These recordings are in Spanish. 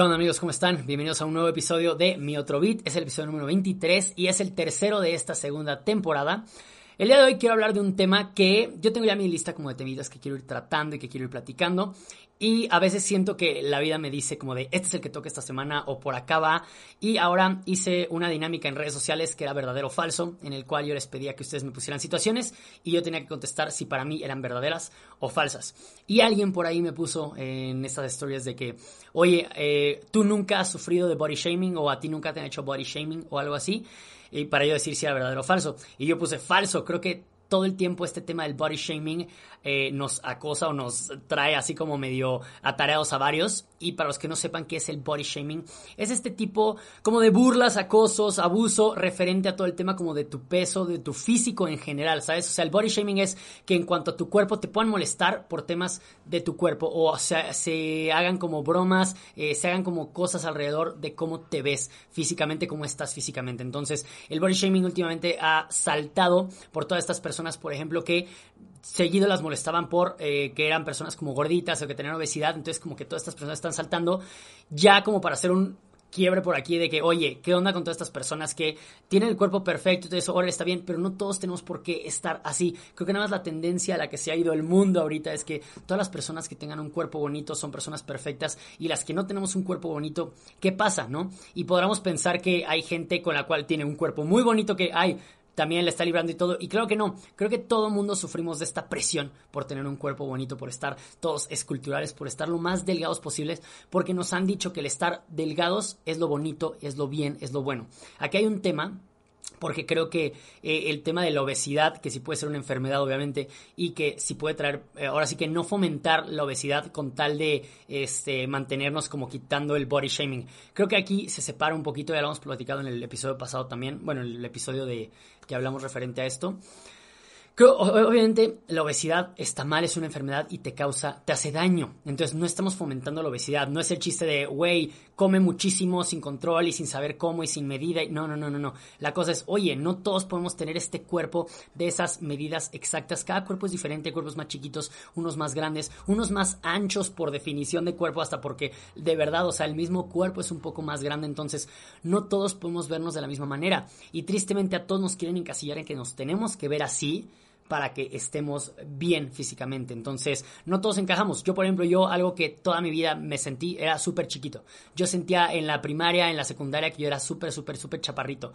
¿Qué amigos? ¿Cómo están? Bienvenidos a un nuevo episodio de Mi Otro Beat. Es el episodio número 23 y es el tercero de esta segunda temporada. El día de hoy quiero hablar de un tema que yo tengo ya mi lista como de temidas que quiero ir tratando y que quiero ir platicando. Y a veces siento que la vida me dice como de este es el que toca esta semana o por acá va. Y ahora hice una dinámica en redes sociales que era verdadero o falso, en el cual yo les pedía que ustedes me pusieran situaciones y yo tenía que contestar si para mí eran verdaderas o falsas. Y alguien por ahí me puso en estas historias de que, oye, eh, tú nunca has sufrido de body shaming o a ti nunca te han hecho body shaming o algo así. Y para yo decir si era verdadero o falso. Y yo puse falso, creo que todo el tiempo este tema del body shaming eh, nos acosa o nos trae así como medio atareados a varios. Y para los que no sepan qué es el body shaming, es este tipo como de burlas, acosos, abuso referente a todo el tema como de tu peso, de tu físico en general, ¿sabes? O sea, el body shaming es que en cuanto a tu cuerpo te puedan molestar por temas de tu cuerpo o sea, se hagan como bromas, eh, se hagan como cosas alrededor de cómo te ves físicamente, cómo estás físicamente. Entonces, el body shaming últimamente ha saltado por todas estas personas, por ejemplo, que seguido las molestaban por eh, que eran personas como gorditas o que tenían obesidad, entonces como que todas estas personas están saltando ya como para hacer un quiebre por aquí de que, oye, ¿qué onda con todas estas personas que tienen el cuerpo perfecto y todo eso? Ahora está bien, pero no todos tenemos por qué estar así. Creo que nada más la tendencia a la que se ha ido el mundo ahorita es que todas las personas que tengan un cuerpo bonito son personas perfectas y las que no tenemos un cuerpo bonito, ¿qué pasa, no? Y podríamos pensar que hay gente con la cual tiene un cuerpo muy bonito que, ay, también le está librando y todo. Y creo que no, creo que todo el mundo sufrimos de esta presión por tener un cuerpo bonito, por estar todos esculturales, por estar lo más delgados posibles, porque nos han dicho que el estar delgados es lo bonito, es lo bien, es lo bueno. Aquí hay un tema porque creo que eh, el tema de la obesidad, que sí puede ser una enfermedad obviamente, y que sí puede traer, eh, ahora sí que no fomentar la obesidad con tal de este, mantenernos como quitando el body shaming. Creo que aquí se separa un poquito, ya lo hemos platicado en el episodio pasado también, bueno, el episodio de que hablamos referente a esto obviamente la obesidad está mal, es una enfermedad y te causa, te hace daño. Entonces no estamos fomentando la obesidad. No es el chiste de, güey, come muchísimo sin control y sin saber cómo y sin medida. No, no, no, no, no. La cosa es, oye, no todos podemos tener este cuerpo de esas medidas exactas. Cada cuerpo es diferente, cuerpos más chiquitos, unos más grandes, unos más anchos por definición de cuerpo, hasta porque de verdad, o sea, el mismo cuerpo es un poco más grande. Entonces no todos podemos vernos de la misma manera. Y tristemente a todos nos quieren encasillar en que nos tenemos que ver así para que estemos bien físicamente. Entonces, no todos encajamos. Yo, por ejemplo, yo algo que toda mi vida me sentí era súper chiquito. Yo sentía en la primaria, en la secundaria, que yo era súper, súper, súper chaparrito.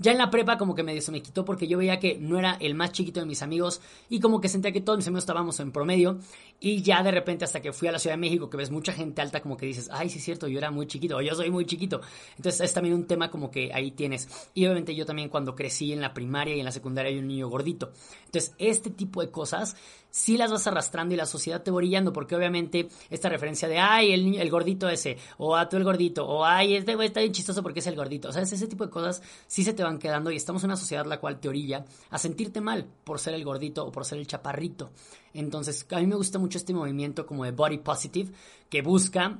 Ya en la prepa como que medio se me quitó porque yo veía que no era el más chiquito de mis amigos y como que sentía que todos mis amigos estábamos en promedio y ya de repente hasta que fui a la Ciudad de México que ves mucha gente alta como que dices, ay, sí es cierto, yo era muy chiquito o yo soy muy chiquito. Entonces es también un tema como que ahí tienes. Y obviamente yo también cuando crecí en la primaria y en la secundaria hay un niño gordito. Entonces este tipo de cosas sí las vas arrastrando y la sociedad te va brillando, porque obviamente esta referencia de, ay, el, el gordito ese, o a tú el gordito, o ay, este güey está bien chistoso porque es el gordito, o sea, ese tipo de cosas sí se te van quedando y estamos en una sociedad la cual te orilla a sentirte mal por ser el gordito o por ser el chaparrito. Entonces, a mí me gusta mucho este movimiento como de body positive, que busca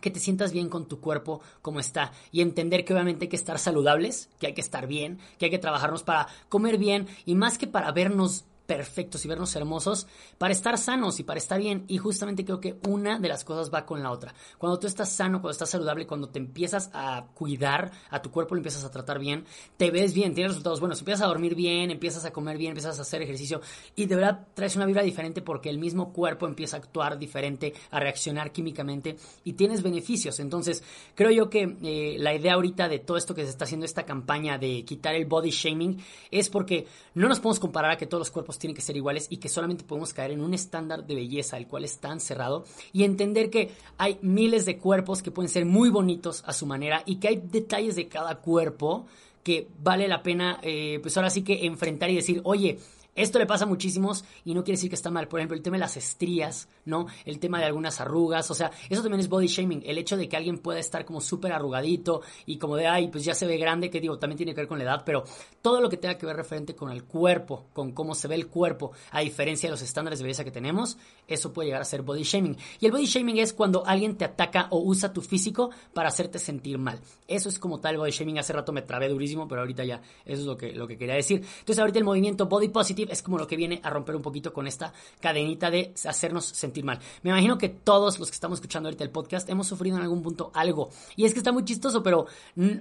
que te sientas bien con tu cuerpo como está y entender que obviamente hay que estar saludables, que hay que estar bien, que hay que trabajarnos para comer bien y más que para vernos perfectos y vernos hermosos para estar sanos y para estar bien. Y justamente creo que una de las cosas va con la otra. Cuando tú estás sano, cuando estás saludable, cuando te empiezas a cuidar, a tu cuerpo lo empiezas a tratar bien, te ves bien, tienes resultados buenos, empiezas a dormir bien, empiezas a comer bien, empiezas a hacer ejercicio y de verdad traes una vibra diferente porque el mismo cuerpo empieza a actuar diferente, a reaccionar químicamente y tienes beneficios. Entonces, creo yo que eh, la idea ahorita de todo esto que se está haciendo, esta campaña de quitar el body shaming, es porque no nos podemos comparar a que todos los cuerpos tienen que ser iguales y que solamente podemos caer en un estándar de belleza el cual es tan cerrado y entender que hay miles de cuerpos que pueden ser muy bonitos a su manera y que hay detalles de cada cuerpo que vale la pena, eh, pues ahora sí que enfrentar y decir, oye, esto le pasa a muchísimos y no quiere decir que está mal. Por ejemplo, el tema de las estrías, ¿no? El tema de algunas arrugas, o sea, eso también es body shaming. El hecho de que alguien pueda estar como súper arrugadito y como de, ay, pues ya se ve grande, que digo, también tiene que ver con la edad, pero todo lo que tenga que ver referente con el cuerpo, con cómo se ve el cuerpo, a diferencia de los estándares de belleza que tenemos, eso puede llegar a ser body shaming. Y el body shaming es cuando alguien te ataca o usa tu físico para hacerte sentir mal. Eso es como tal body shaming. Hace rato me trabé durísimo, pero ahorita ya, eso es lo que, lo que quería decir. Entonces, ahorita el movimiento body positive es como lo que viene a romper un poquito con esta cadenita de hacernos sentir mal. Me imagino que todos los que estamos escuchando ahorita el podcast hemos sufrido en algún punto algo. Y es que está muy chistoso, pero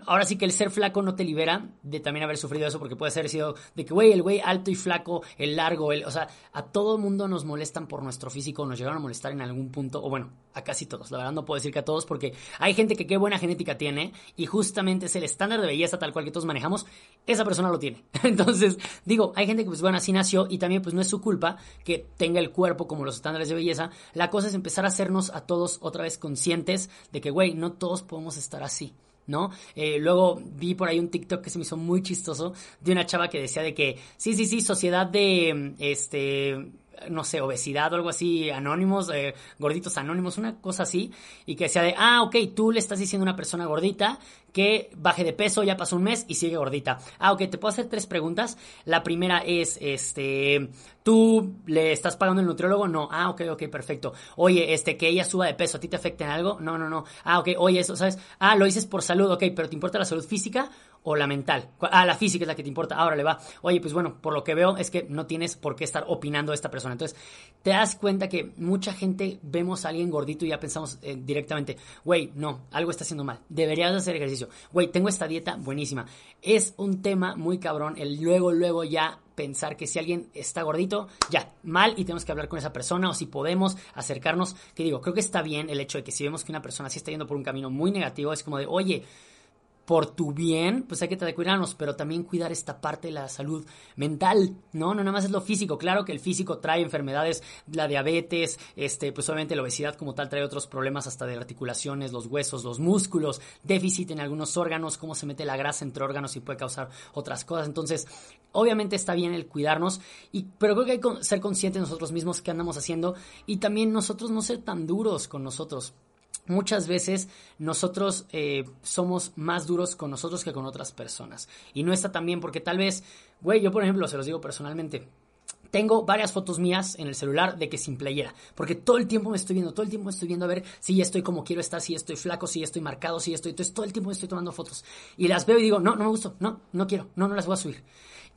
ahora sí que el ser flaco no te libera de también haber sufrido eso, porque puede ser sido de que, güey, el güey alto y flaco, el largo, el, o sea, a todo mundo nos molestan por nuestro físico, nos llegaron a molestar en algún punto, o bueno, a casi todos. La verdad no puedo decir que a todos, porque hay gente que qué buena genética tiene y justamente es el estándar de belleza tal cual que todos manejamos, esa persona lo tiene. Entonces, digo, hay gente que pues bueno, así y también pues no es su culpa que tenga el cuerpo como los estándares de belleza. La cosa es empezar a hacernos a todos otra vez conscientes de que, güey, no todos podemos estar así. ¿no? Eh, luego vi por ahí un TikTok que se me hizo muy chistoso de una chava que decía de que, sí, sí, sí, sociedad de, este, no sé, obesidad o algo así, anónimos, eh, gorditos anónimos, una cosa así, y que decía de, ah, ok, tú le estás diciendo a una persona gordita que baje de peso, ya pasó un mes y sigue gordita. Ah, ok, te puedo hacer tres preguntas. La primera es, este, ¿tú le estás pagando el nutriólogo? No. Ah, ok, ok, perfecto. Oye, este, que ella suba de peso, ¿a ti te afecta en algo? No, no, no. Ah, ok, oye, eso, ¿sabes? Ah, lo dices por salud, ok, pero ¿te importa la salud física? o la mental. Ah, la física es la que te importa. Ahora le va. Oye, pues bueno, por lo que veo es que no tienes por qué estar opinando de esta persona. Entonces, te das cuenta que mucha gente vemos a alguien gordito y ya pensamos eh, directamente, güey, no, algo está haciendo mal. Deberías hacer ejercicio güey, tengo esta dieta buenísima. Es un tema muy cabrón el luego, luego ya pensar que si alguien está gordito, ya, mal y tenemos que hablar con esa persona o si podemos acercarnos, que digo, creo que está bien el hecho de que si vemos que una persona sí está yendo por un camino muy negativo, es como de, oye, por tu bien, pues hay que tratar de cuidarnos, pero también cuidar esta parte de la salud mental, ¿no? No nada más es lo físico. Claro que el físico trae enfermedades, la diabetes, este, pues obviamente la obesidad como tal trae otros problemas hasta de articulaciones, los huesos, los músculos, déficit en algunos órganos, cómo se mete la grasa entre órganos y puede causar otras cosas. Entonces, obviamente está bien el cuidarnos, y, pero creo que hay que ser conscientes nosotros mismos qué andamos haciendo y también nosotros no ser tan duros con nosotros muchas veces nosotros eh, somos más duros con nosotros que con otras personas. Y no está tan bien porque tal vez, güey, yo por ejemplo, se los digo personalmente, tengo varias fotos mías en el celular de que sin playera, porque todo el tiempo me estoy viendo, todo el tiempo me estoy viendo a ver si estoy como quiero estar, si estoy flaco, si estoy marcado, si estoy, entonces todo el tiempo me estoy tomando fotos y las veo y digo, no, no me gustó, no, no quiero, no, no las voy a subir.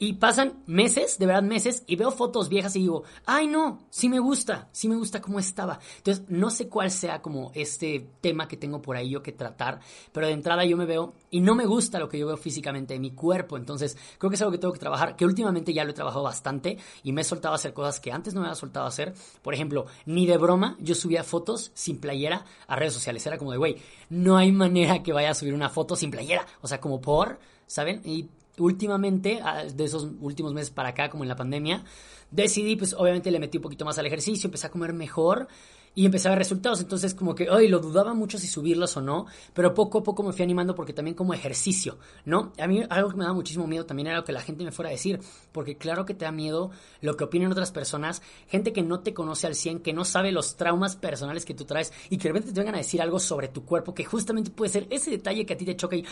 Y pasan meses, de verdad meses, y veo fotos viejas y digo, ay no, sí me gusta, sí me gusta cómo estaba. Entonces, no sé cuál sea como este tema que tengo por ahí yo que tratar, pero de entrada yo me veo y no me gusta lo que yo veo físicamente en mi cuerpo. Entonces, creo que es algo que tengo que trabajar, que últimamente ya lo he trabajado bastante y me he soltado a hacer cosas que antes no me había soltado a hacer. Por ejemplo, ni de broma, yo subía fotos sin playera a redes sociales. Era como de, güey, no hay manera que vaya a subir una foto sin playera. O sea, como por, ¿saben? Y últimamente, de esos últimos meses para acá, como en la pandemia, decidí, pues obviamente le metí un poquito más al ejercicio, empecé a comer mejor y empecé a ver resultados. Entonces, como que, ay, lo dudaba mucho si subirlos o no, pero poco a poco me fui animando porque también como ejercicio, ¿no? A mí algo que me da muchísimo miedo también era lo que la gente me fuera a decir, porque claro que te da miedo lo que opinen otras personas, gente que no te conoce al 100, que no sabe los traumas personales que tú traes y que de repente te vengan a decir algo sobre tu cuerpo que justamente puede ser ese detalle que a ti te choca y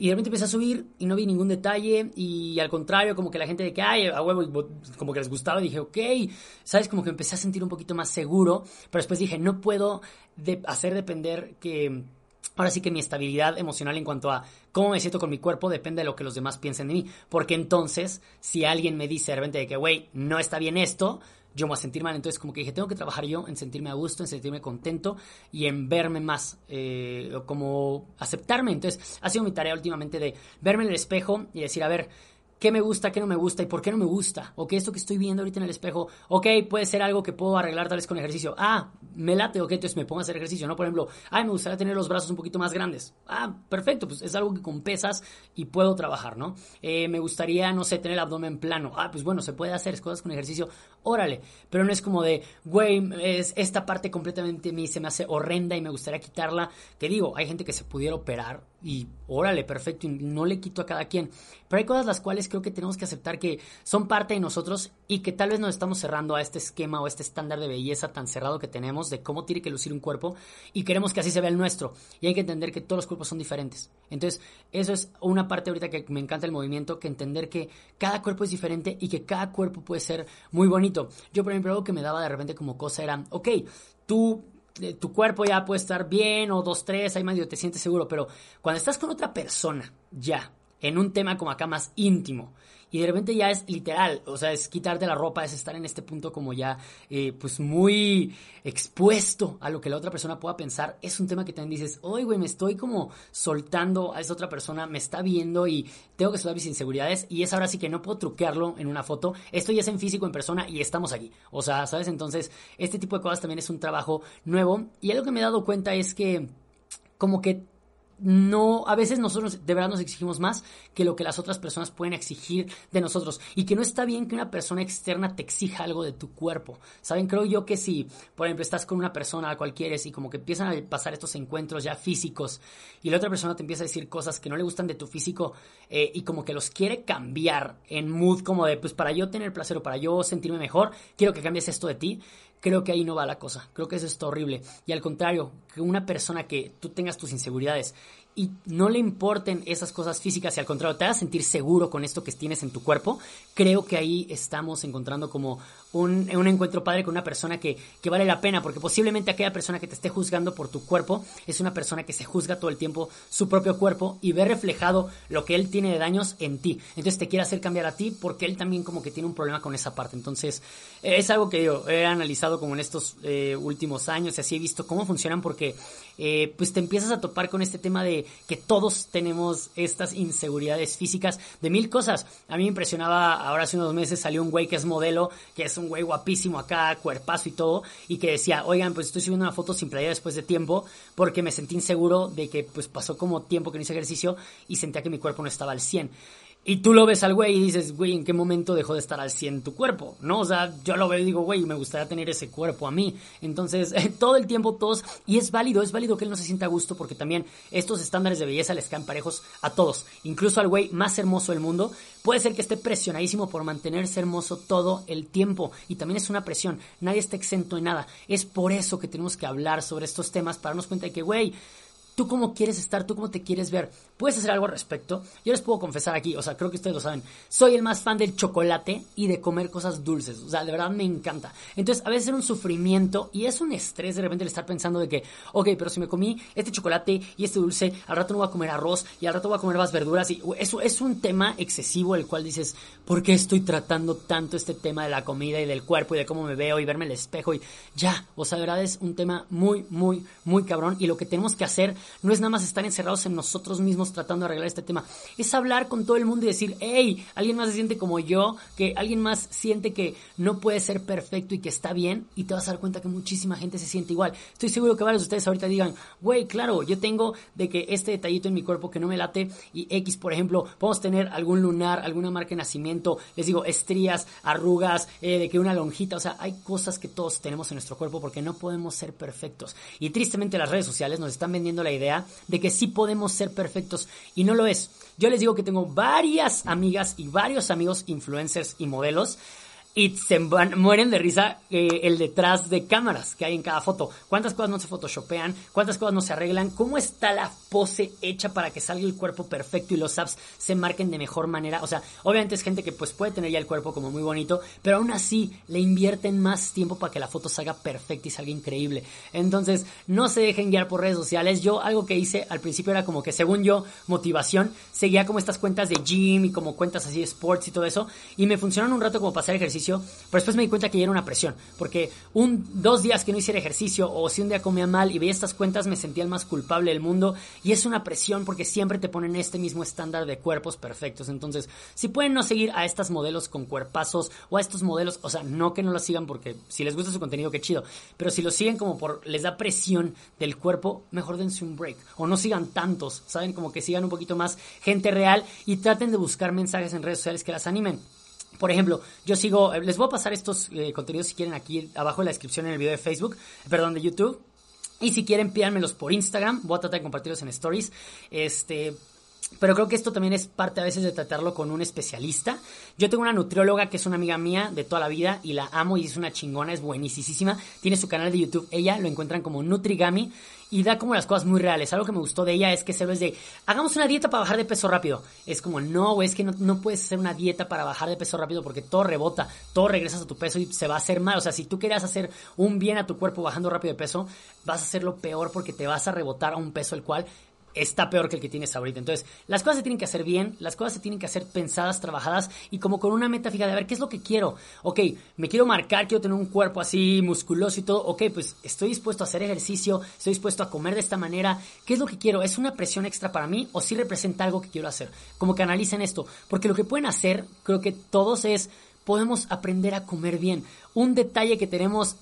y de repente empecé a subir y no vi ningún detalle y al contrario, como que la gente de que, ay, a huevo, como que les gustaba, dije, ok, ¿sabes? Como que empecé a sentir un poquito más seguro, pero después dije, no puedo hacer depender que... Ahora sí que mi estabilidad emocional en cuanto a cómo me siento con mi cuerpo depende de lo que los demás piensen de mí. Porque entonces, si alguien me dice de repente de que, güey, no está bien esto, yo me voy a sentir mal. Entonces, como que dije, tengo que trabajar yo en sentirme a gusto, en sentirme contento y en verme más, eh, como aceptarme. Entonces, ha sido mi tarea últimamente de verme en el espejo y decir, a ver, qué me gusta, qué no me gusta y por qué no me gusta. O que esto que estoy viendo ahorita en el espejo, ok, puede ser algo que puedo arreglar tal vez con ejercicio. Ah, me late, ok, entonces me pongo a hacer ejercicio, ¿no? Por ejemplo, ay, me gustaría tener los brazos un poquito más grandes. Ah, perfecto, pues es algo que con pesas y puedo trabajar, ¿no? Eh, me gustaría, no sé, tener el abdomen plano. Ah, pues bueno, se puede hacer cosas con ejercicio, órale. Pero no es como de, güey, es esta parte completamente a mí se me hace horrenda y me gustaría quitarla. Que digo, hay gente que se pudiera operar y órale, perfecto, y no le quito a cada quien. Pero hay cosas las cuales creo que tenemos que aceptar que son parte de nosotros y que tal vez nos estamos cerrando a este esquema o este estándar de belleza tan cerrado que tenemos de cómo tiene que lucir un cuerpo y queremos que así se vea el nuestro. Y hay que entender que todos los cuerpos son diferentes. Entonces, eso es una parte ahorita que me encanta el movimiento, que entender que cada cuerpo es diferente y que cada cuerpo puede ser muy bonito. Yo, por ejemplo, algo que me daba de repente como cosa era, ok, tú eh, tu cuerpo ya puede estar bien o dos, tres, ahí medio te sientes seguro, pero cuando estás con otra persona, ya, en un tema como acá más íntimo y de repente ya es literal, o sea, es quitarte la ropa, es estar en este punto como ya, eh, pues muy expuesto a lo que la otra persona pueda pensar, es un tema que también dices, oye, güey, me estoy como soltando a esa otra persona, me está viendo y tengo que soltar mis inseguridades y es ahora sí que no puedo truquearlo en una foto, esto ya es en físico, en persona y estamos aquí, o sea, ¿sabes? Entonces, este tipo de cosas también es un trabajo nuevo y algo que me he dado cuenta es que como que no, a veces nosotros de verdad nos exigimos más que lo que las otras personas pueden exigir de nosotros. Y que no está bien que una persona externa te exija algo de tu cuerpo. ¿Saben? Creo yo que si, por ejemplo, estás con una persona a cual quieres y como que empiezan a pasar estos encuentros ya físicos y la otra persona te empieza a decir cosas que no le gustan de tu físico eh, y como que los quiere cambiar en mood como de, pues para yo tener placer o para yo sentirme mejor, quiero que cambies esto de ti creo que ahí no va la cosa. Creo que eso está horrible. Y al contrario, que una persona que tú tengas tus inseguridades y no le importen esas cosas físicas y al contrario te hagas sentir seguro con esto que tienes en tu cuerpo, creo que ahí estamos encontrando como un, encuentro padre con una persona que, que, vale la pena, porque posiblemente aquella persona que te esté juzgando por tu cuerpo es una persona que se juzga todo el tiempo su propio cuerpo y ve reflejado lo que él tiene de daños en ti. Entonces te quiere hacer cambiar a ti porque él también como que tiene un problema con esa parte. Entonces es algo que yo he analizado como en estos eh, últimos años y así he visto cómo funcionan porque eh, pues te empiezas a topar con este tema de que todos tenemos estas inseguridades físicas de mil cosas. A mí me impresionaba, ahora hace unos meses salió un güey que es modelo, que es un güey guapísimo acá, cuerpazo y todo, y que decía, oigan, pues estoy subiendo una foto sin playa después de tiempo porque me sentí inseguro de que pues pasó como tiempo que no hice ejercicio y sentía que mi cuerpo no estaba al 100. Y tú lo ves al güey y dices, güey, ¿en qué momento dejó de estar al 100 tu cuerpo? ¿No? O sea, yo lo veo y digo, güey, me gustaría tener ese cuerpo a mí. Entonces, todo el tiempo todos, y es válido, es válido que él no se sienta a gusto porque también estos estándares de belleza les caen parejos a todos. Incluso al güey más hermoso del mundo, puede ser que esté presionadísimo por mantenerse hermoso todo el tiempo. Y también es una presión, nadie está exento de nada. Es por eso que tenemos que hablar sobre estos temas para darnos cuenta de que, güey, tú cómo quieres estar, tú cómo te quieres ver. ¿Puedes hacer algo al respecto? Yo les puedo confesar aquí, o sea, creo que ustedes lo saben. Soy el más fan del chocolate y de comer cosas dulces. O sea, de verdad me encanta. Entonces, a veces es un sufrimiento y es un estrés de repente el estar pensando de que, ok, pero si me comí este chocolate y este dulce, al rato no voy a comer arroz y al rato voy a comer más verduras. Y eso es un tema excesivo el cual dices, ¿por qué estoy tratando tanto este tema de la comida y del cuerpo y de cómo me veo y verme el espejo? Y ya, o sea, de verdad es un tema muy, muy, muy cabrón. Y lo que tenemos que hacer no es nada más estar encerrados en nosotros mismos tratando de arreglar este tema, es hablar con todo el mundo y decir, hey, alguien más se siente como yo, que alguien más siente que no puede ser perfecto y que está bien, y te vas a dar cuenta que muchísima gente se siente igual. Estoy seguro que varios de ustedes ahorita digan, güey, claro, yo tengo de que este detallito en mi cuerpo que no me late, y X, por ejemplo, podemos tener algún lunar, alguna marca de nacimiento, les digo, estrías, arrugas, eh, de que una lonjita, o sea, hay cosas que todos tenemos en nuestro cuerpo porque no podemos ser perfectos. Y tristemente las redes sociales nos están vendiendo la idea de que sí podemos ser perfectos y no lo es. Yo les digo que tengo varias amigas y varios amigos influencers y modelos y se mueren de risa eh, el detrás de cámaras que hay en cada foto. ¿Cuántas cosas no se photoshopean? ¿Cuántas cosas no se arreglan? ¿Cómo está la pose hecha para que salga el cuerpo perfecto y los abs se marquen de mejor manera? O sea, obviamente es gente que pues puede tener ya el cuerpo como muy bonito, pero aún así le invierten más tiempo para que la foto salga perfecta y salga increíble. Entonces, no se dejen guiar por redes sociales. Yo algo que hice al principio era como que según yo, motivación, seguía como estas cuentas de gym y como cuentas así de sports y todo eso, y me funcionaron un rato como para hacer pero después me di cuenta que ya era una presión, porque un, dos días que no hiciera ejercicio o si un día comía mal y veía estas cuentas me sentía el más culpable del mundo y es una presión porque siempre te ponen este mismo estándar de cuerpos perfectos. Entonces, si pueden no seguir a estas modelos con cuerpazos o a estos modelos, o sea, no que no los sigan porque si les gusta su contenido, qué chido, pero si lo siguen como por, les da presión del cuerpo, mejor dense un break o no sigan tantos, saben, como que sigan un poquito más gente real y traten de buscar mensajes en redes sociales que las animen. Por ejemplo, yo sigo, les voy a pasar estos eh, contenidos si quieren aquí abajo en la descripción en el video de Facebook, perdón, de YouTube. Y si quieren, pídanmelos por Instagram. Voy a tratar de compartirlos en stories. Este, pero creo que esto también es parte a veces de tratarlo con un especialista. Yo tengo una nutrióloga que es una amiga mía de toda la vida y la amo y es una chingona, es buenísima. Tiene su canal de YouTube, ella lo encuentran como Nutrigami y da como las cosas muy reales. Algo que me gustó de ella es que se lo es de, hagamos una dieta para bajar de peso rápido. Es como, no, es que no, no, puedes hacer una dieta para bajar de peso rápido porque todo rebota, todo regresas a tu peso y se va a hacer mal. O sea, si tú querías hacer un bien a tu cuerpo bajando rápido de peso, vas a hacerlo peor porque te vas a rebotar a un peso el cual está peor que el que tienes ahorita. Entonces, las cosas se tienen que hacer bien, las cosas se tienen que hacer pensadas, trabajadas y como con una meta fija de a ver qué es lo que quiero. Ok, me quiero marcar, quiero tener un cuerpo así musculoso y todo. Ok, pues estoy dispuesto a hacer ejercicio, estoy dispuesto a comer de esta manera. ¿Qué es lo que quiero? ¿Es una presión extra para mí o sí representa algo que quiero hacer? Como que analicen esto, porque lo que pueden hacer, creo que todos es podemos aprender a comer bien. Un detalle que tenemos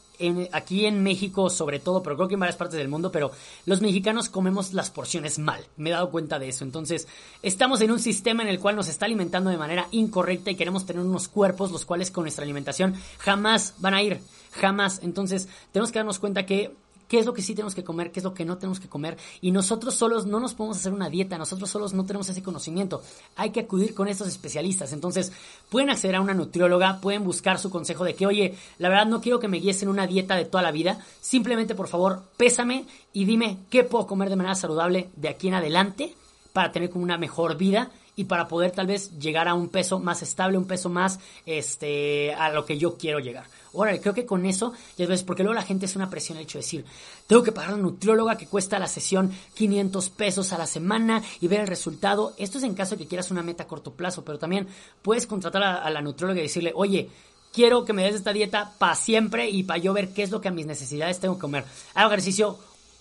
aquí en México sobre todo, pero creo que en varias partes del mundo, pero los mexicanos comemos las porciones mal. Me he dado cuenta de eso. Entonces, estamos en un sistema en el cual nos está alimentando de manera incorrecta y queremos tener unos cuerpos los cuales con nuestra alimentación jamás van a ir. Jamás. Entonces, tenemos que darnos cuenta que qué es lo que sí tenemos que comer, qué es lo que no tenemos que comer. Y nosotros solos no nos podemos hacer una dieta, nosotros solos no tenemos ese conocimiento. Hay que acudir con estos especialistas. Entonces, pueden acceder a una nutrióloga, pueden buscar su consejo de que, oye, la verdad no quiero que me guíes en una dieta de toda la vida. Simplemente, por favor, pésame y dime qué puedo comer de manera saludable de aquí en adelante para tener como una mejor vida y para poder tal vez llegar a un peso más estable, un peso más este a lo que yo quiero llegar. Órale, creo que con eso, ya ves, porque luego la gente es una presión el hecho de decir, tengo que pagar a la nutrióloga que cuesta la sesión 500 pesos a la semana y ver el resultado. Esto es en caso de que quieras una meta a corto plazo, pero también puedes contratar a, a la nutrióloga y decirle, oye, quiero que me des esta dieta para siempre y para yo ver qué es lo que a mis necesidades tengo que comer. Hago ejercicio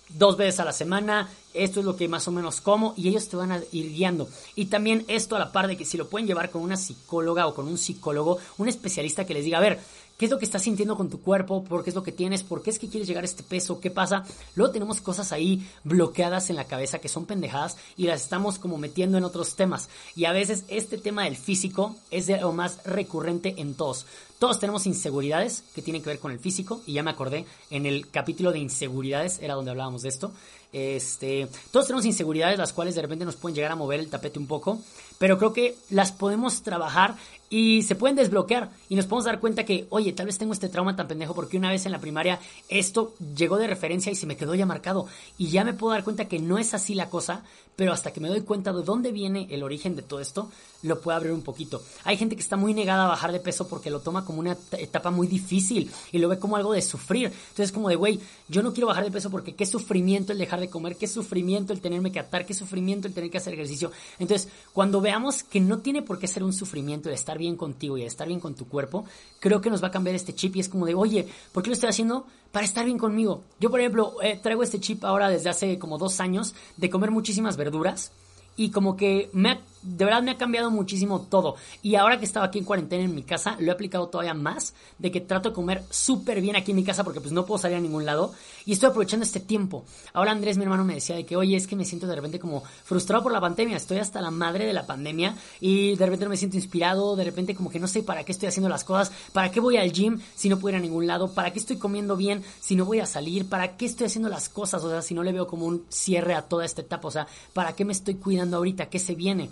dos veces a la semana, esto es lo que más o menos como y ellos te van a ir guiando. Y también esto a la par de que si lo pueden llevar con una psicóloga o con un psicólogo, un especialista que les diga, a ver, qué es lo que estás sintiendo con tu cuerpo, por qué es lo que tienes, por qué es que quieres llegar a este peso, qué pasa. Luego tenemos cosas ahí bloqueadas en la cabeza que son pendejadas y las estamos como metiendo en otros temas. Y a veces este tema del físico es de lo más recurrente en todos. Todos tenemos inseguridades que tienen que ver con el físico y ya me acordé, en el capítulo de inseguridades era donde hablábamos de esto. Este, todos tenemos inseguridades las cuales de repente nos pueden llegar a mover el tapete un poco, pero creo que las podemos trabajar y se pueden desbloquear y nos podemos dar cuenta que, oye, tal vez tengo este trauma tan pendejo porque una vez en la primaria esto llegó de referencia y se me quedó ya marcado y ya me puedo dar cuenta que no es así la cosa, pero hasta que me doy cuenta de dónde viene el origen de todo esto, lo puedo abrir un poquito. Hay gente que está muy negada a bajar de peso porque lo toma como una etapa muy difícil y lo ve como algo de sufrir. Entonces como de, güey, yo no quiero bajar de peso porque qué sufrimiento el dejar de comer, qué sufrimiento el tenerme que atar, qué sufrimiento el tener que hacer ejercicio. Entonces, cuando veamos que no tiene por qué ser un sufrimiento el estar bien contigo y el estar bien con tu cuerpo, creo que nos va a cambiar este chip y es como de, oye, ¿por qué lo estoy haciendo? Para estar bien conmigo. Yo, por ejemplo, eh, traigo este chip ahora desde hace como dos años de comer muchísimas verduras y como que me ha, de verdad me ha cambiado muchísimo todo. Y ahora que estaba aquí en cuarentena en mi casa, lo he aplicado todavía más, de que trato de comer súper bien aquí en mi casa porque pues no puedo salir a ningún lado y estoy aprovechando este tiempo. Ahora Andrés, mi hermano, me decía de que, oye, es que me siento de repente como frustrado por la pandemia, estoy hasta la madre de la pandemia y de repente no me siento inspirado, de repente como que no sé para qué estoy haciendo las cosas, para qué voy al gym si no puedo ir a ningún lado, para qué estoy comiendo bien si no voy a salir, para qué estoy haciendo las cosas, o sea, si no le veo como un cierre a toda esta etapa, o sea, para qué me estoy cuidando ahorita, qué se viene.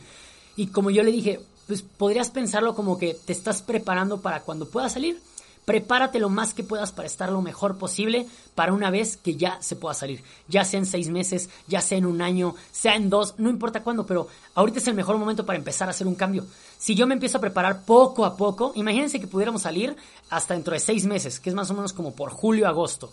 Y como yo le dije, pues podrías pensarlo como que te estás preparando para cuando puedas salir. Prepárate lo más que puedas para estar lo mejor posible para una vez que ya se pueda salir. Ya sea en seis meses, ya sea en un año, sea en dos, no importa cuándo, pero ahorita es el mejor momento para empezar a hacer un cambio. Si yo me empiezo a preparar poco a poco, imagínense que pudiéramos salir hasta dentro de seis meses, que es más o menos como por julio, agosto.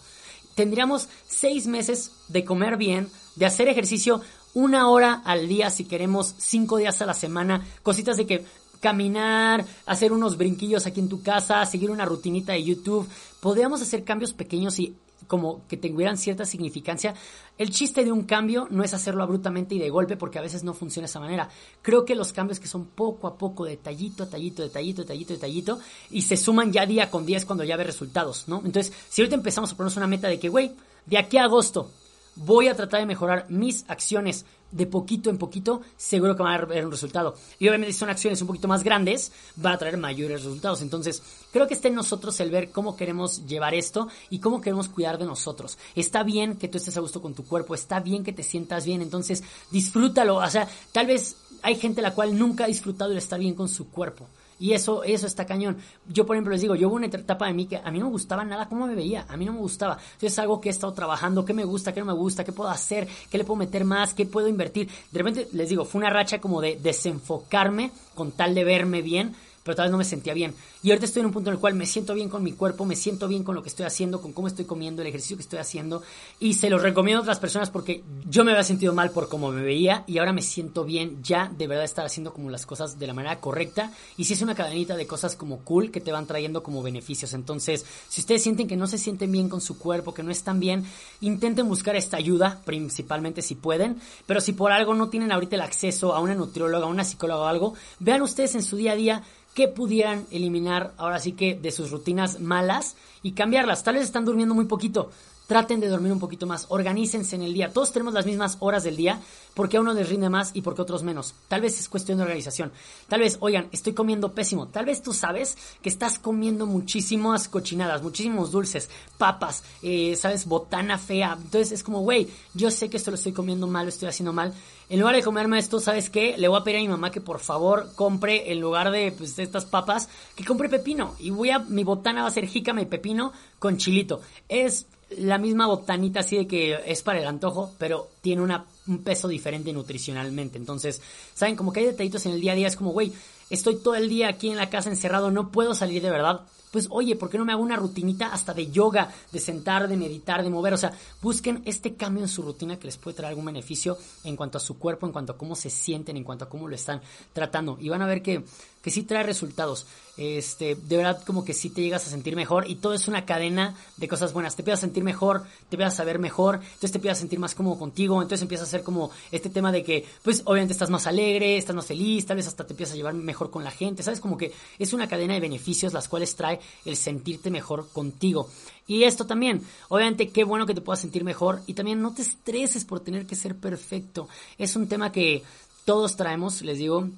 Tendríamos seis meses de comer bien, de hacer ejercicio una hora al día si queremos, cinco días a la semana, cositas de que caminar, hacer unos brinquillos aquí en tu casa, seguir una rutinita de YouTube. Podríamos hacer cambios pequeños y como que tuvieran cierta significancia. El chiste de un cambio no es hacerlo abruptamente y de golpe porque a veces no funciona de esa manera. Creo que los cambios que son poco a poco, detallito, detallito, detallito, detallito, detallito, y se suman ya día con día es cuando ya ve resultados, ¿no? Entonces, si ahorita empezamos a ponernos una meta de que, güey, de aquí a agosto voy a tratar de mejorar mis acciones de poquito en poquito, seguro que van a ver un resultado. Y obviamente si son acciones un poquito más grandes, van a traer mayores resultados. Entonces, creo que está en nosotros el ver cómo queremos llevar esto y cómo queremos cuidar de nosotros. Está bien que tú estés a gusto con tu cuerpo, está bien que te sientas bien, entonces disfrútalo. O sea, tal vez hay gente la cual nunca ha disfrutado el estar bien con su cuerpo. Y eso, eso está cañón. Yo, por ejemplo, les digo, yo hubo una etapa de mí que a mí no me gustaba nada cómo me veía, a mí no me gustaba. Entonces es algo que he estado trabajando, qué me gusta, qué no me gusta, qué puedo hacer, qué le puedo meter más, qué puedo invertir. De repente, les digo, fue una racha como de desenfocarme con tal de verme bien pero tal vez no me sentía bien. Y ahorita estoy en un punto en el cual me siento bien con mi cuerpo, me siento bien con lo que estoy haciendo, con cómo estoy comiendo, el ejercicio que estoy haciendo. Y se los recomiendo a otras personas porque yo me había sentido mal por cómo me veía y ahora me siento bien ya de verdad estar haciendo como las cosas de la manera correcta. Y si es una cadenita de cosas como cool que te van trayendo como beneficios. Entonces, si ustedes sienten que no se sienten bien con su cuerpo, que no están bien, intenten buscar esta ayuda, principalmente si pueden. Pero si por algo no tienen ahorita el acceso a una nutrióloga, a una psicóloga o algo, vean ustedes en su día a día que pudieran eliminar ahora sí que de sus rutinas malas y cambiarlas. Tal vez están durmiendo muy poquito. Traten de dormir un poquito más, organícense en el día. Todos tenemos las mismas horas del día, porque a uno les rinde más y porque a otros menos. Tal vez es cuestión de organización. Tal vez, oigan, estoy comiendo pésimo. Tal vez tú sabes que estás comiendo muchísimas cochinadas, muchísimos dulces, papas, eh, sabes, botana fea. Entonces es como, güey, yo sé que esto lo estoy comiendo mal, lo estoy haciendo mal. En lugar de comerme esto, ¿sabes qué? Le voy a pedir a mi mamá que por favor compre, en lugar de, pues, estas papas, que compre pepino. Y voy a, mi botana va a ser jícama y pepino con chilito. Es la misma botanita así de que es para el antojo, pero tiene un peso diferente nutricionalmente. Entonces, ¿saben? Como que hay detallitos en el día a día, es como, güey, estoy todo el día aquí en la casa encerrado, no puedo salir de verdad. Pues oye, ¿por qué no me hago una rutinita hasta de yoga, de sentar, de meditar, de mover? O sea, busquen este cambio en su rutina que les puede traer algún beneficio en cuanto a su cuerpo, en cuanto a cómo se sienten, en cuanto a cómo lo están tratando. Y van a ver que que sí trae resultados. Este, de verdad como que sí te llegas a sentir mejor y todo es una cadena de cosas buenas. Te empiezas a sentir mejor, te empiezas a ver mejor, entonces te empiezas a sentir más cómodo contigo, entonces empieza a ser como este tema de que, pues obviamente estás más alegre, estás más feliz, tal vez hasta te empiezas a llevar mejor con la gente, ¿sabes? Como que es una cadena de beneficios las cuales trae el sentirte mejor contigo. Y esto también, obviamente qué bueno que te puedas sentir mejor y también no te estreses por tener que ser perfecto. Es un tema que todos traemos, les digo,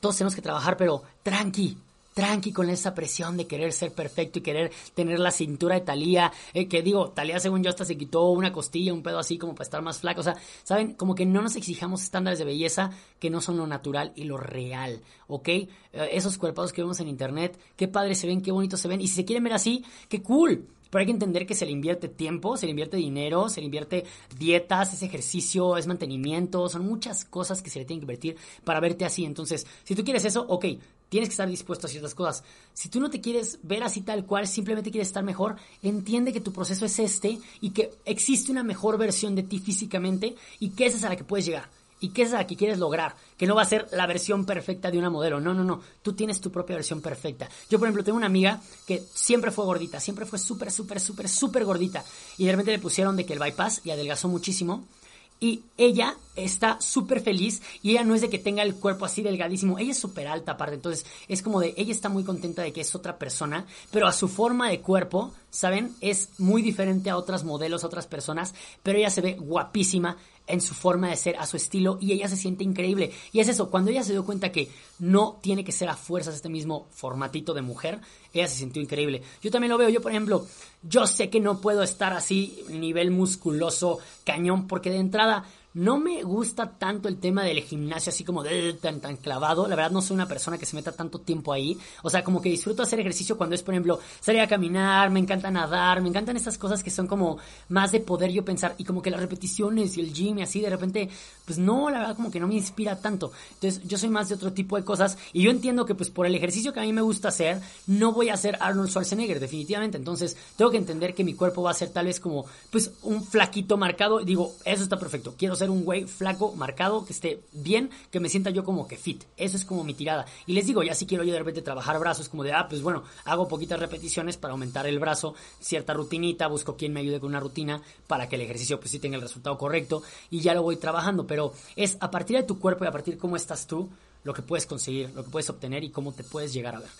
todos tenemos que trabajar, pero tranqui, tranqui con esa presión de querer ser perfecto y querer tener la cintura de Talía, eh, que digo, Talía según yo hasta se quitó una costilla, un pedo así como para estar más flaco, o sea, saben, como que no nos exijamos estándares de belleza que no son lo natural y lo real, ¿ok? Eh, esos cuerpos que vemos en internet, qué padres se ven, qué bonitos se ven, y si se quieren ver así, qué cool, pero hay que entender que se le invierte tiempo, se le invierte dinero, se le invierte dietas, es ejercicio, es mantenimiento, son muchas cosas que se le tienen que invertir para verte así. Entonces, si tú quieres eso, ok, tienes que estar dispuesto a ciertas cosas. Si tú no te quieres ver así tal cual, simplemente quieres estar mejor, entiende que tu proceso es este y que existe una mejor versión de ti físicamente y que esa es a la que puedes llegar y qué es la que quieres lograr, que no va a ser la versión perfecta de una modelo, no, no, no, tú tienes tu propia versión perfecta. Yo, por ejemplo, tengo una amiga que siempre fue gordita, siempre fue súper, súper, súper, súper gordita y de repente le pusieron de que el bypass y adelgazó muchísimo y ella está súper feliz y ella no es de que tenga el cuerpo así delgadísimo, ella es súper alta aparte, entonces es como de, ella está muy contenta de que es otra persona, pero a su forma de cuerpo, ¿saben? Es muy diferente a otras modelos, a otras personas, pero ella se ve guapísima, en su forma de ser, a su estilo, y ella se siente increíble. Y es eso, cuando ella se dio cuenta que no tiene que ser a fuerzas este mismo formatito de mujer, ella se sintió increíble. Yo también lo veo, yo por ejemplo, yo sé que no puedo estar así, nivel musculoso, cañón, porque de entrada no me gusta tanto el tema del gimnasio así como de tan, tan clavado. La verdad no soy una persona que se meta tanto tiempo ahí. O sea, como que disfruto hacer ejercicio cuando es, por ejemplo, salir a caminar, me encanta nadar, me encantan estas cosas que son como más de poder yo pensar. Y como que las repeticiones y el gym y así de repente, pues no, la verdad como que no me inspira tanto. Entonces yo soy más de otro tipo de cosas. Y yo entiendo que pues por el ejercicio que a mí me gusta hacer, no voy a ser Arnold Schwarzenegger, definitivamente. Entonces tengo que entender que mi cuerpo va a ser tal vez como pues un flaquito marcado. Digo, eso está perfecto. Quiero ser un güey flaco, marcado, que esté bien, que me sienta yo como que fit. Eso es como mi tirada. Y les digo, ya si quiero yo de repente trabajar brazos, como de, ah, pues bueno, hago poquitas repeticiones para aumentar el brazo, cierta rutinita, busco quien me ayude con una rutina para que el ejercicio pues sí tenga el resultado correcto y ya lo voy trabajando. Pero es a partir de tu cuerpo y a partir de cómo estás tú, lo que puedes conseguir, lo que puedes obtener y cómo te puedes llegar a ver.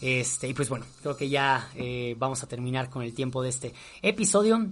Este, y pues bueno, creo que ya eh, vamos a terminar con el tiempo de este episodio.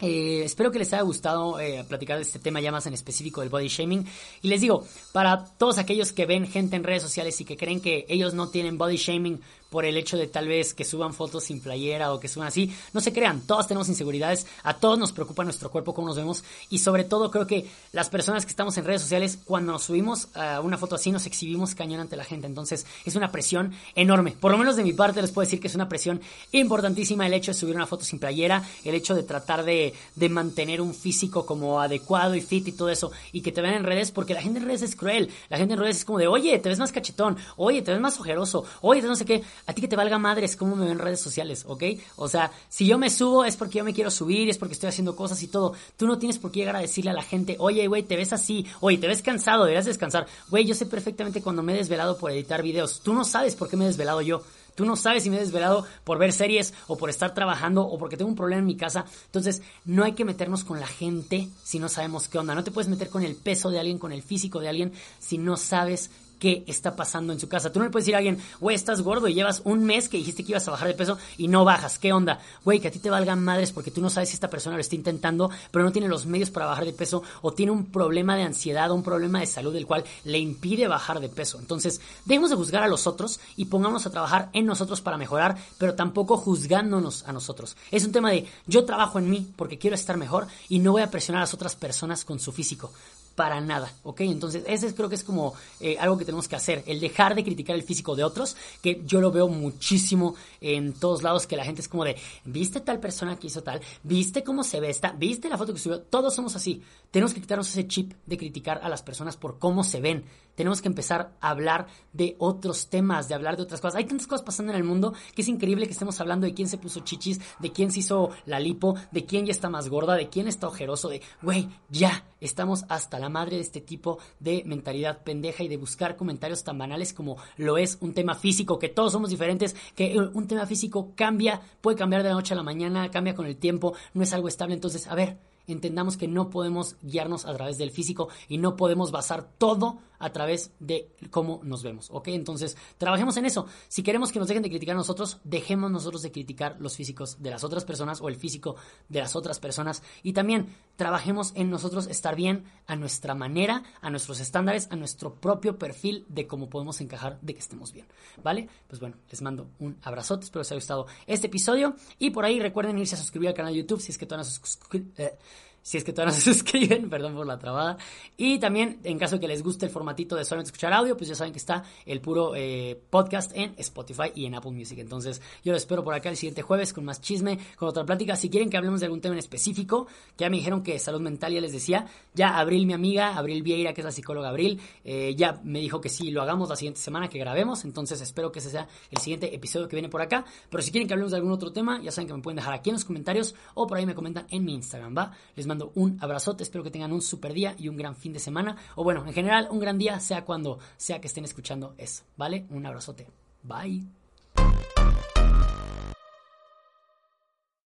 Eh, espero que les haya gustado eh, platicar de este tema ya más en específico del body shaming. Y les digo, para todos aquellos que ven gente en redes sociales y que creen que ellos no tienen body shaming por el hecho de tal vez que suban fotos sin playera o que suban así. No se crean, todos tenemos inseguridades, a todos nos preocupa nuestro cuerpo, cómo nos vemos y sobre todo creo que las personas que estamos en redes sociales, cuando nos subimos a una foto así, nos exhibimos cañón ante la gente. Entonces es una presión enorme. Por lo menos de mi parte les puedo decir que es una presión importantísima el hecho de subir una foto sin playera, el hecho de tratar de, de mantener un físico como adecuado y fit y todo eso y que te vean en redes porque la gente en redes es cruel. La gente en redes es como de, oye, te ves más cachetón, oye, te ves más ojeroso, oye, no sé qué. A ti que te valga madres cómo me ven en redes sociales, ¿ok? O sea, si yo me subo es porque yo me quiero subir, es porque estoy haciendo cosas y todo. Tú no tienes por qué llegar a decirle a la gente, oye, güey, te ves así, oye, te ves cansado, deberías descansar. Güey, yo sé perfectamente cuando me he desvelado por editar videos. Tú no sabes por qué me he desvelado yo. Tú no sabes si me he desvelado por ver series o por estar trabajando o porque tengo un problema en mi casa. Entonces, no hay que meternos con la gente si no sabemos qué onda. No te puedes meter con el peso de alguien, con el físico de alguien, si no sabes qué está pasando en su casa. Tú no le puedes decir a alguien, güey, estás gordo y llevas un mes que dijiste que ibas a bajar de peso y no bajas. ¿Qué onda? Güey, que a ti te valgan madres porque tú no sabes si esta persona lo está intentando, pero no tiene los medios para bajar de peso o tiene un problema de ansiedad o un problema de salud del cual le impide bajar de peso. Entonces, dejemos de juzgar a los otros y pongámonos a trabajar en nosotros para mejorar, pero tampoco juzgándonos a nosotros. Es un tema de yo trabajo en mí porque quiero estar mejor y no voy a presionar a las otras personas con su físico para nada, ¿ok? Entonces, ese creo que es como eh, algo que tenemos que hacer, el dejar de criticar el físico de otros, que yo lo veo muchísimo en todos lados, que la gente es como de, ¿viste tal persona que hizo tal? ¿Viste cómo se ve esta? ¿Viste la foto que subió? Todos somos así. Tenemos que quitarnos ese chip de criticar a las personas por cómo se ven. Tenemos que empezar a hablar de otros temas, de hablar de otras cosas. Hay tantas cosas pasando en el mundo que es increíble que estemos hablando de quién se puso chichis, de quién se hizo la lipo, de quién ya está más gorda, de quién está ojeroso, de, güey, ya, estamos hasta la madre de este tipo de mentalidad pendeja y de buscar comentarios tan banales como lo es un tema físico, que todos somos diferentes, que un tema físico cambia, puede cambiar de la noche a la mañana, cambia con el tiempo, no es algo estable. Entonces, a ver, entendamos que no podemos guiarnos a través del físico y no podemos basar todo a través de cómo nos vemos, ¿ok? Entonces, trabajemos en eso. Si queremos que nos dejen de criticar a nosotros, dejemos nosotros de criticar los físicos de las otras personas o el físico de las otras personas y también trabajemos en nosotros estar bien a nuestra manera, a nuestros estándares, a nuestro propio perfil de cómo podemos encajar de que estemos bien, ¿vale? Pues bueno, les mando un abrazote, espero que les haya gustado este episodio y por ahí recuerden irse a suscribir al canal de YouTube si es que todavía no se eh, si es que todavía no se suscriben, perdón por la trabada. Y también, en caso de que les guste el formatito de solamente escuchar audio, pues ya saben que está el puro eh, podcast en Spotify y en Apple Music. Entonces, yo lo espero por acá el siguiente jueves con más chisme, con otra plática. Si quieren que hablemos de algún tema en específico, que ya me dijeron que salud mental, ya les decía, ya Abril, mi amiga, Abril Vieira, que es la psicóloga Abril, eh, ya me dijo que sí, lo hagamos la siguiente semana, que grabemos. Entonces, espero que ese sea el siguiente episodio que viene por acá. Pero si quieren que hablemos de algún otro tema, ya saben que me pueden dejar aquí en los comentarios o por ahí me comentan en mi Instagram, ¿va? Les mando un abrazote, espero que tengan un super día y un gran fin de semana. O bueno, en general, un gran día, sea cuando sea que estén escuchando eso, ¿vale? Un abrazote. Bye.